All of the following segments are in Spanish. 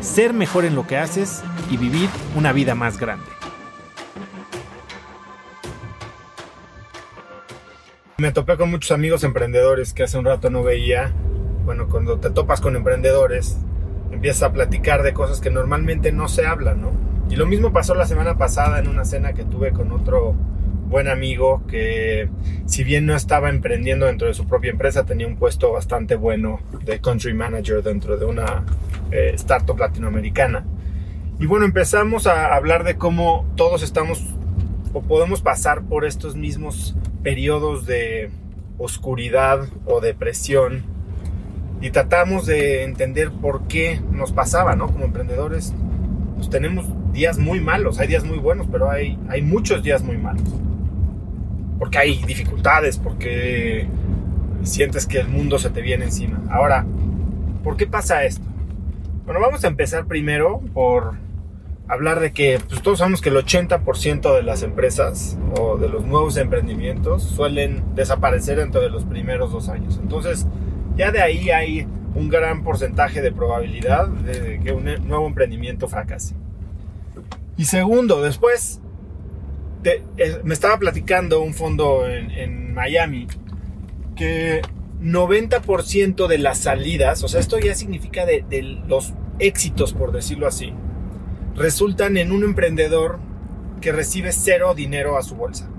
ser mejor en lo que haces y vivir una vida más grande. Me topé con muchos amigos emprendedores que hace un rato no veía. Bueno, cuando te topas con emprendedores, empiezas a platicar de cosas que normalmente no se hablan, ¿no? Y lo mismo pasó la semana pasada en una cena que tuve con otro buen amigo que si bien no estaba emprendiendo dentro de su propia empresa, tenía un puesto bastante bueno de country manager dentro de una eh, startup latinoamericana. Y bueno, empezamos a hablar de cómo todos estamos o podemos pasar por estos mismos periodos de oscuridad o depresión y tratamos de entender por qué nos pasaba, ¿no? Como emprendedores, pues tenemos días muy malos, hay días muy buenos, pero hay, hay muchos días muy malos porque hay dificultades, porque sientes que el mundo se te viene encima. Ahora, ¿por qué pasa esto? Bueno, vamos a empezar primero por hablar de que pues, todos sabemos que el 80% de las empresas o de los nuevos emprendimientos suelen desaparecer dentro de los primeros dos años. Entonces, ya de ahí hay un gran porcentaje de probabilidad de que un nuevo emprendimiento fracase. Y segundo, después me estaba platicando un fondo en, Miami que 90% de las salidas, o sea, esto ya significa de, los éxitos, por decirlo así, resultan en un emprendedor que recibe cero dinero a su bolsa.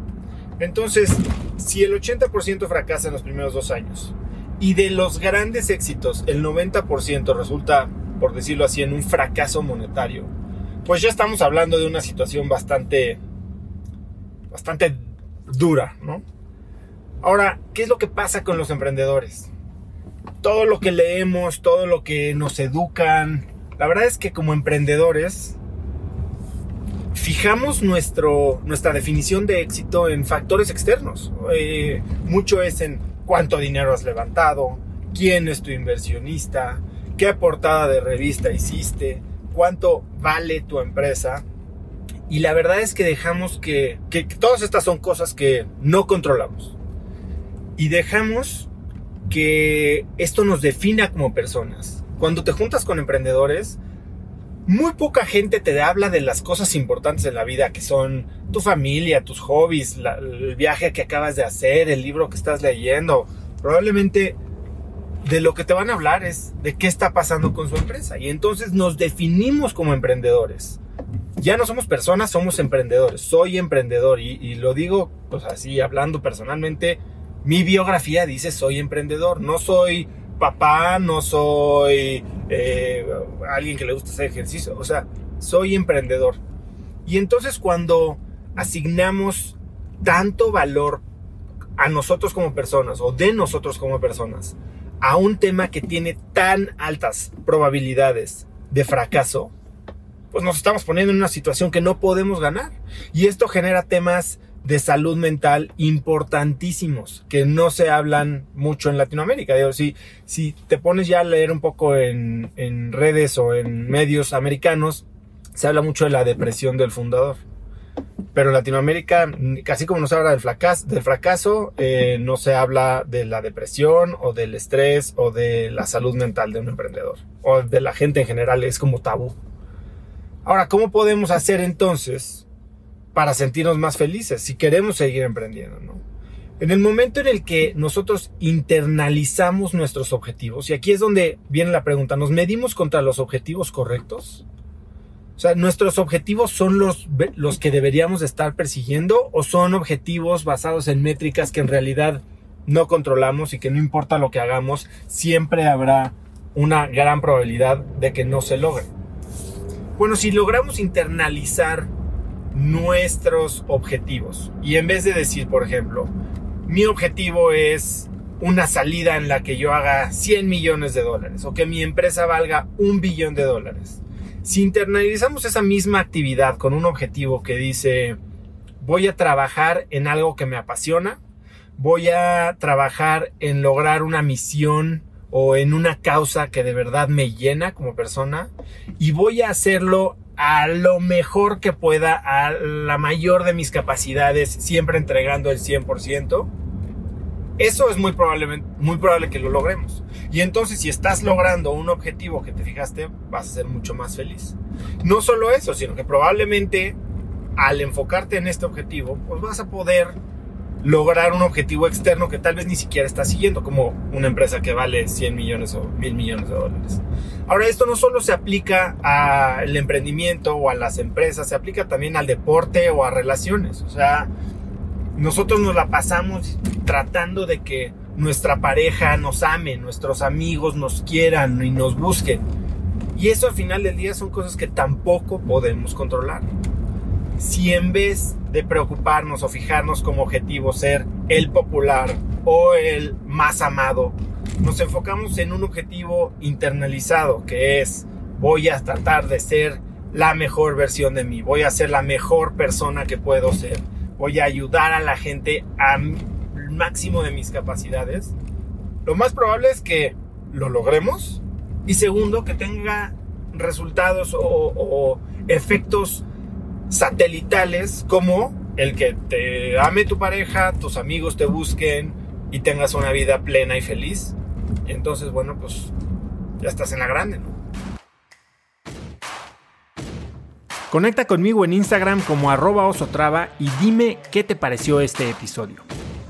Entonces, si el 80% fracasa en los primeros dos años y de los grandes éxitos el 90% resulta, por decirlo así, en un fracaso monetario, pues ya estamos hablando de una situación bastante bastante dura, ¿no? Ahora, ¿qué es lo que pasa con los emprendedores? Todo lo que leemos, todo lo que nos educan, la verdad es que como emprendedores fijamos nuestra definición de éxito en factores externos. Eh, mucho es en cuánto dinero has levantado, quién es tu inversionista, qué portada de revista hiciste, cuánto vale tu empresa. Y la verdad es que dejamos que, que, todas estas son cosas que no controlamos. Y dejamos que esto nos defina como personas. Cuando te juntas con emprendedores, muy poca gente te habla de las cosas importantes en la vida, que son tu familia, tus hobbies, el viaje que acabas de hacer, el libro que estás leyendo. Probablemente de lo que te van a hablar es de qué está pasando con su empresa. Y entonces nos definimos como emprendedores ya no somos personas, somos emprendedores. Soy emprendedor y, lo digo pues así, hablando personalmente, mi biografía dice soy emprendedor. No soy papá, no soy eh, alguien que le gusta hacer ejercicio. O sea, soy emprendedor. Y entonces cuando asignamos tanto valor a nosotros como personas o de nosotros como personas a un tema que tiene tan altas probabilidades de fracaso, pues nos estamos poniendo en una situación que no podemos ganar. Y esto genera temas de salud mental importantísimos que no se hablan mucho en Latinoamérica. Digo, si, si te pones ya a leer un poco en, en redes o en medios americanos, se habla mucho de la depresión del fundador. Pero en Latinoamérica, casi como no se habla del fracaso, del fracaso eh, no se habla de la depresión o del estrés o de la salud mental de un emprendedor o de la gente en general. Es como tabú. Ahora, ¿cómo podemos hacer entonces para sentirnos más felices si queremos seguir emprendiendo? ¿no? En el momento en el que nosotros internalizamos nuestros objetivos, y aquí es donde viene la pregunta, ¿nos medimos contra los objetivos correctos? O sea, ¿nuestros objetivos son los, los que deberíamos estar persiguiendo o son objetivos basados en métricas que en realidad no controlamos y que no importa lo que hagamos, siempre habrá una gran probabilidad de que no se logre? Bueno, si logramos internalizar nuestros objetivos y en vez de decir, por ejemplo, mi objetivo es una salida en la que yo haga 100 millones de dólares o que mi empresa valga un billón de dólares. Si internalizamos esa misma actividad con un objetivo que dice, voy a trabajar en algo que me apasiona, voy a trabajar en lograr una misión o en una causa que de verdad me llena como persona y voy a hacerlo a lo mejor que pueda, a la mayor de mis capacidades, siempre entregando el 100%, eso es muy, probablemente, muy probable que lo logremos. Y entonces si estás logrando un objetivo que te fijaste, vas a ser mucho más feliz. No solo eso, sino que probablemente al enfocarte en este objetivo, pues vas a poder lograr un objetivo externo que tal vez ni siquiera estás siguiendo, como una empresa que vale 100 millones o 1000 millones de dólares. Ahora, esto no solo se aplica al emprendimiento o a las empresas, se aplica también al deporte o a relaciones. O sea, nosotros nos la pasamos tratando de que nuestra pareja nos ame, nuestros amigos nos quieran y nos busquen. Y eso al final del día son cosas que tampoco podemos controlar. Si en vez de preocuparnos o fijarnos como objetivo ser el popular o el más amado, nos enfocamos en un objetivo internalizado que es voy a tratar de ser la mejor versión de mí, voy a ser la mejor persona que puedo ser, voy a ayudar a la gente al máximo de mis capacidades, lo más probable es que lo logremos. Y segundo que tenga resultados o, o efectos satelitales como el que te ame tu pareja, tus amigos te busquen y tengas una vida plena y feliz. entonces, bueno, pues ya estás en la grande. Conecta conmigo en Instagram como arroba osotrava y dime qué te pareció este episodio.